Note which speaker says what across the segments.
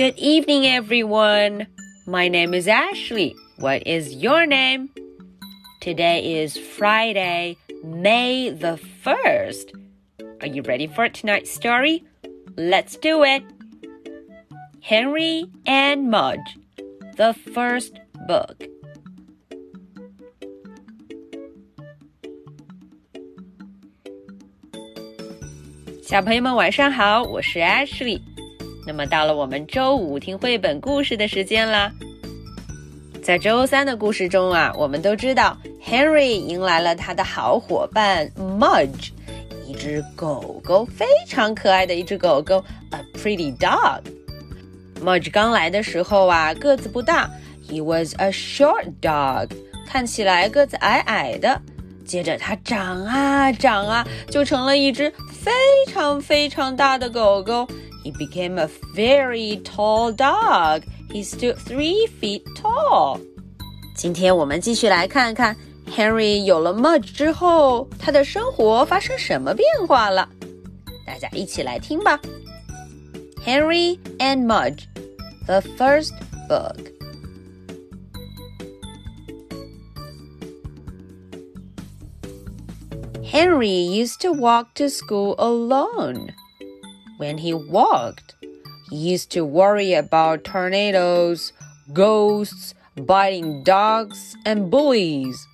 Speaker 1: Good evening, everyone. My name is Ashley. What is your name? Today is Friday, May the 1st. Are you ready for tonight's story? Let's do it. Henry and Mudge, the first book. 小那么到了我们周五听绘本故事的时间啦。在周三的故事中啊，我们都知道 Henry 迎来了他的好伙伴 Mudge，一只狗狗，非常可爱的一只狗狗，a pretty dog。Mudge 刚来的时候啊，个子不大，he was a short dog，看起来个子矮矮的。接着它长啊长啊，就成了一只非常非常大的狗狗。He became a very tall dog. He stood three feet tall. 今天我们继续来看看 Henry 有了 Mudge 之后，他的生活发生什么变化了？大家一起来听吧。Henry and Mudge, the first book. Henry used to walk to school alone. When he walked, he used to worry about tornadoes, ghosts, biting dogs, and bullies.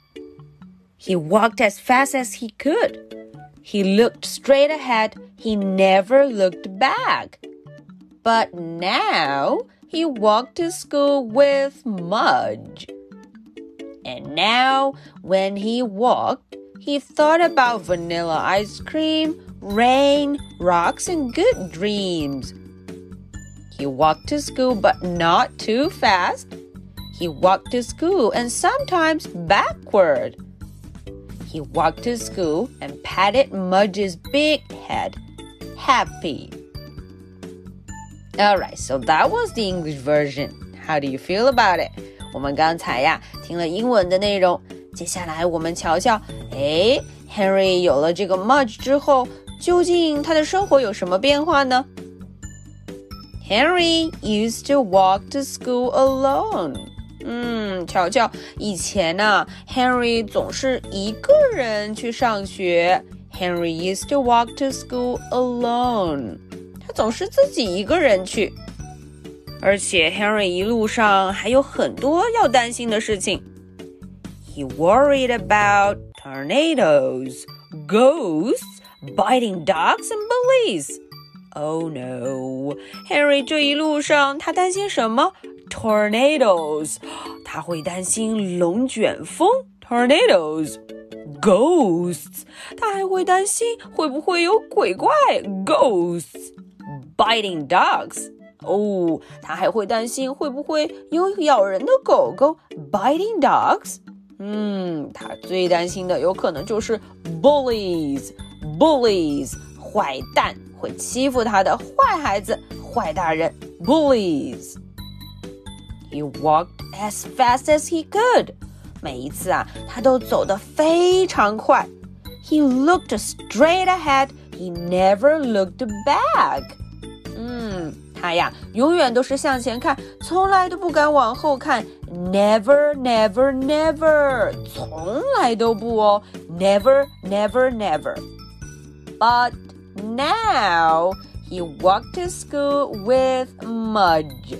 Speaker 1: He walked as fast as he could. He looked straight ahead. He never looked back. But now he walked to school with Mudge. And now, when he walked, he thought about vanilla ice cream, rain, rocks, and good dreams. He walked to school, but not too fast. He walked to school and sometimes backward. He walked to school and patted Mudge's big head. Happy. Alright, so that was the English version. How do you feel about it? 我们刚才呀听了英文的内容，接下来我们瞧瞧，哎，Henry 有了这个 Mudge 之后， 究竟他的生活有什么变化呢？Henry used to walk to school alone。嗯，瞧瞧，以前呢，Henry 总是一个人去上学。Henry used to walk to school alone。他总是自己一个人去，而且 Henry 一路上还有很多要担心的事情。He worried about tornadoes, ghosts, biting dogs, and bullies. Oh no! Henry 这一路上他担心什么？Tornadoes，他会担心龙卷风。Tornadoes。Ghosts，他还会担心会不会有鬼怪？Ghosts。Biting dogs，哦，他还会担心会不会有咬人的狗狗？Biting dogs。嗯，他最担心的有可能就是 bullies，bullies，坏蛋会欺负他的坏孩子、坏大人，bullies。He walked as fast as he could。每一次啊，他都走得非常快。He looked straight ahead. He never looked back. 嗯，他呀，永远都是向前看，从来都不敢往后看。Never, never, never，从来都不哦。Never, never, never. But now he walked to school with Mudge.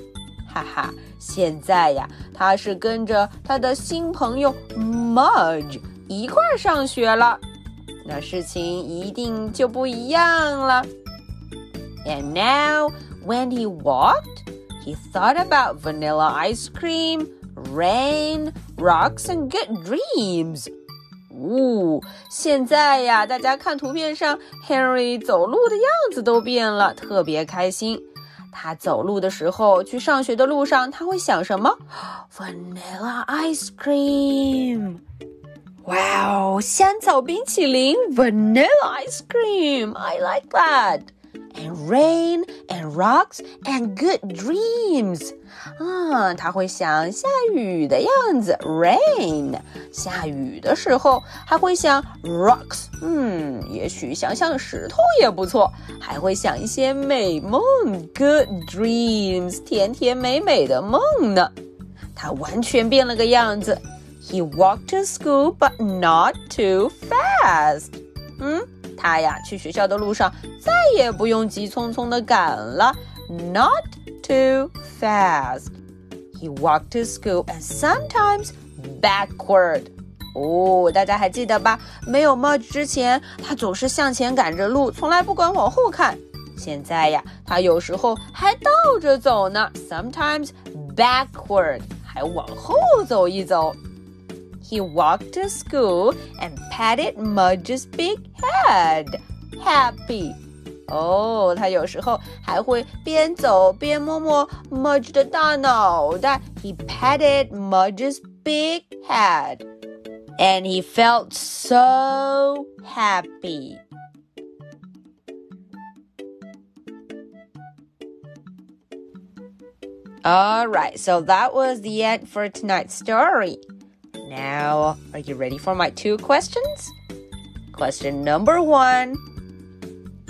Speaker 1: 哈哈，现在呀，他是跟着他的新朋友 Mudge 一块儿上学了，那事情一定就不一样了。And now, when he walked, he thought about vanilla ice cream, rain, rocks, and good dreams. 呜、哦，现在呀，大家看图片上，Henry 走路的样子都变了，特别开心。他走路的时候，去上学的路上，他会想什么？Vanilla ice cream。哇哦，香草冰淇淋，Vanilla ice cream. I like that. and rain and rocks and good dreams. 啊，他会想下雨的样子，rain。下雨的时候还会想 rocks，嗯，也许想想石头也不错。还会想一些美梦，good dreams，甜甜美美的梦呢。他完全变了个样子。He walked to school, but not too fast. 嗯， 他呀去学校的路上再也不用急匆匆的赶了，not too fast. He walked to school and sometimes backward. 哦，大家还记得吧？没有 Mudge 之前，他总是向前赶着路，从来不管往后看。现在呀，他有时候还倒着走呢，sometimes backward，还往后走一走。He walked to school and patted Mudge's big head. Happy. 哦，他有时候还会边走边摸摸 Mudge 的大脑袋。He patted Mudge's big head, and he felt so happy. All right, so that was the end for tonight's story. Now, are you ready for my two questions? Question number one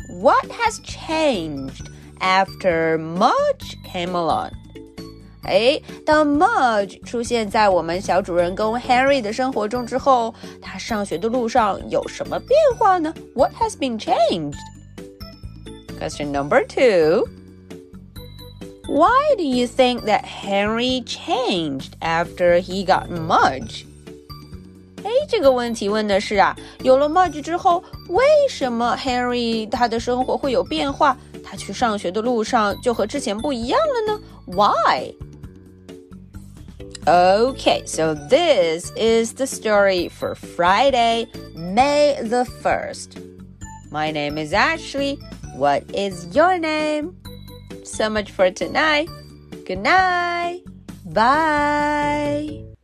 Speaker 1: What has changed after Mudge came along? 哎，当 Mudge 出现在我们小主人公 Henry 的生活中之后，他上学的路上有什么变化呢？What has been changed? Question number two. Why do you think that Henry changed after he got Mudge? 这个问题问的是啊，有了 Mudge 之后，为什么 Harry 他的生活会有变化？他去上学的路上就和之前不一样了呢？Why？Okay, so this is the story for Friday, May the 1st. My name is Ashley. What is your name? So much for tonight. Good night. Bye.